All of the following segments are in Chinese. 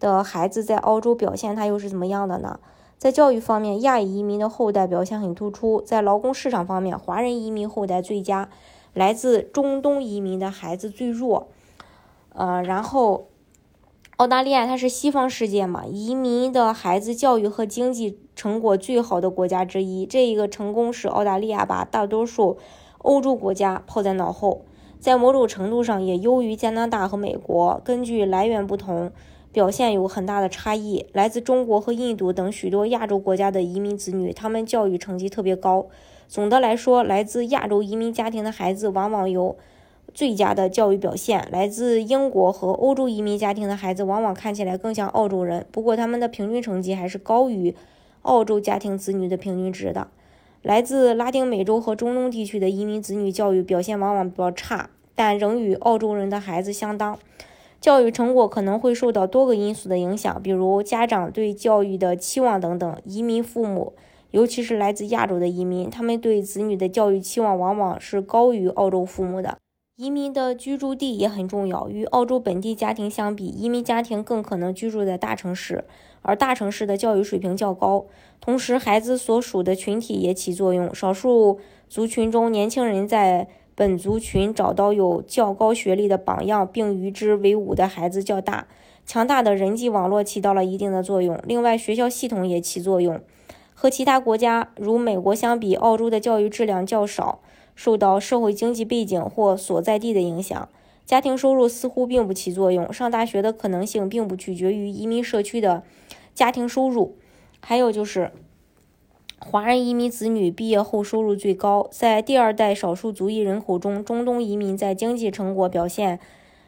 的孩子在澳洲表现，他又是怎么样的呢？在教育方面，亚裔移民的后代表现很突出；在劳工市场方面，华人移民后代最佳，来自中东移民的孩子最弱。呃，然后澳大利亚它是西方世界嘛，移民的孩子教育和经济成果最好的国家之一。这一个成功使澳大利亚把大多数欧洲国家抛在脑后，在某种程度上也优于加拿大和美国。根据来源不同。表现有很大的差异。来自中国和印度等许多亚洲国家的移民子女，他们教育成绩特别高。总的来说，来自亚洲移民家庭的孩子往往有最佳的教育表现。来自英国和欧洲移民家庭的孩子往往看起来更像澳洲人，不过他们的平均成绩还是高于澳洲家庭子女的平均值的。来自拉丁美洲和中东地区的移民子女教育表现往往比较差，但仍与澳洲人的孩子相当。教育成果可能会受到多个因素的影响，比如家长对教育的期望等等。移民父母，尤其是来自亚洲的移民，他们对子女的教育期望往往是高于澳洲父母的。移民的居住地也很重要，与澳洲本地家庭相比，移民家庭更可能居住在大城市，而大城市的教育水平较高。同时，孩子所属的群体也起作用。少数族群中，年轻人在本族群找到有较高学历的榜样，并与之为伍的孩子较大。强大的人际网络起到了一定的作用。另外，学校系统也起作用。和其他国家如美国相比，澳洲的教育质量较少，受到社会经济背景或所在地的影响。家庭收入似乎并不起作用。上大学的可能性并不取决于移民社区的家庭收入。还有就是。华人移民子女毕业后收入最高，在第二代少数族裔人口中，中东移民在经济成果表现，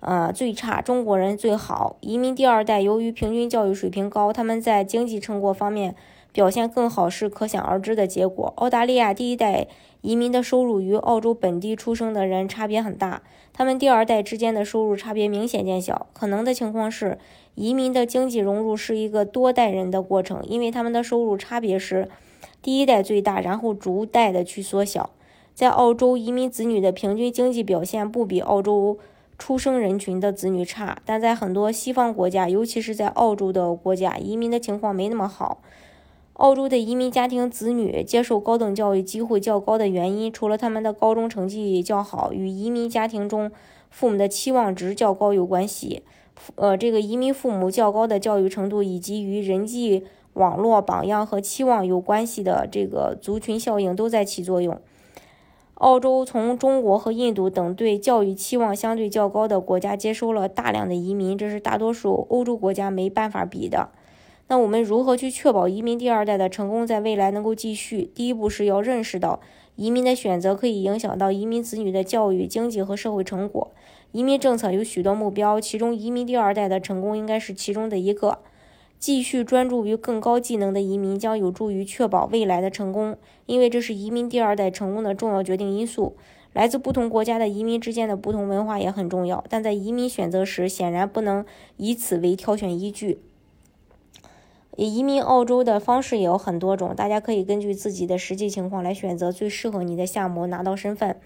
呃最差，中国人最好。移民第二代由于平均教育水平高，他们在经济成果方面表现更好，是可想而知的结果。澳大利亚第一代移民的收入与澳洲本地出生的人差别很大，他们第二代之间的收入差别明显见小。可能的情况是，移民的经济融入是一个多代人的过程，因为他们的收入差别是。第一代最大，然后逐代的去缩小。在澳洲，移民子女的平均经济表现不比澳洲出生人群的子女差，但在很多西方国家，尤其是在澳洲的国家，移民的情况没那么好。澳洲的移民家庭子女接受高等教育机会较高的原因，除了他们的高中成绩较好，与移民家庭中父母的期望值较高有关系。呃，这个移民父母较高的教育程度，以及与人际。网络榜样和期望有关系的这个族群效应都在起作用。澳洲从中国和印度等对教育期望相对较高的国家接收了大量的移民，这是大多数欧洲国家没办法比的。那我们如何去确保移民第二代的成功在未来能够继续？第一步是要认识到移民的选择可以影响到移民子女的教育、经济和社会成果。移民政策有许多目标，其中移民第二代的成功应该是其中的一个。继续专注于更高技能的移民将有助于确保未来的成功，因为这是移民第二代成功的重要决定因素。来自不同国家的移民之间的不同文化也很重要，但在移民选择时显然不能以此为挑选依据。移民澳洲的方式也有很多种，大家可以根据自己的实际情况来选择最适合你的项目，拿到身份。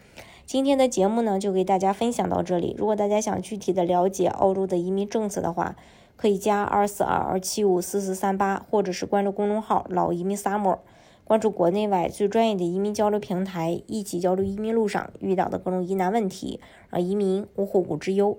今天的节目呢，就给大家分享到这里。如果大家想具体的了解澳洲的移民政策的话，可以加二四二二七五四四三八，或者是关注公众号“老移民 summer”，关注国内外最专业的移民交流平台，一起交流移民路上遇到的各种疑难问题，让移民无后顾之忧。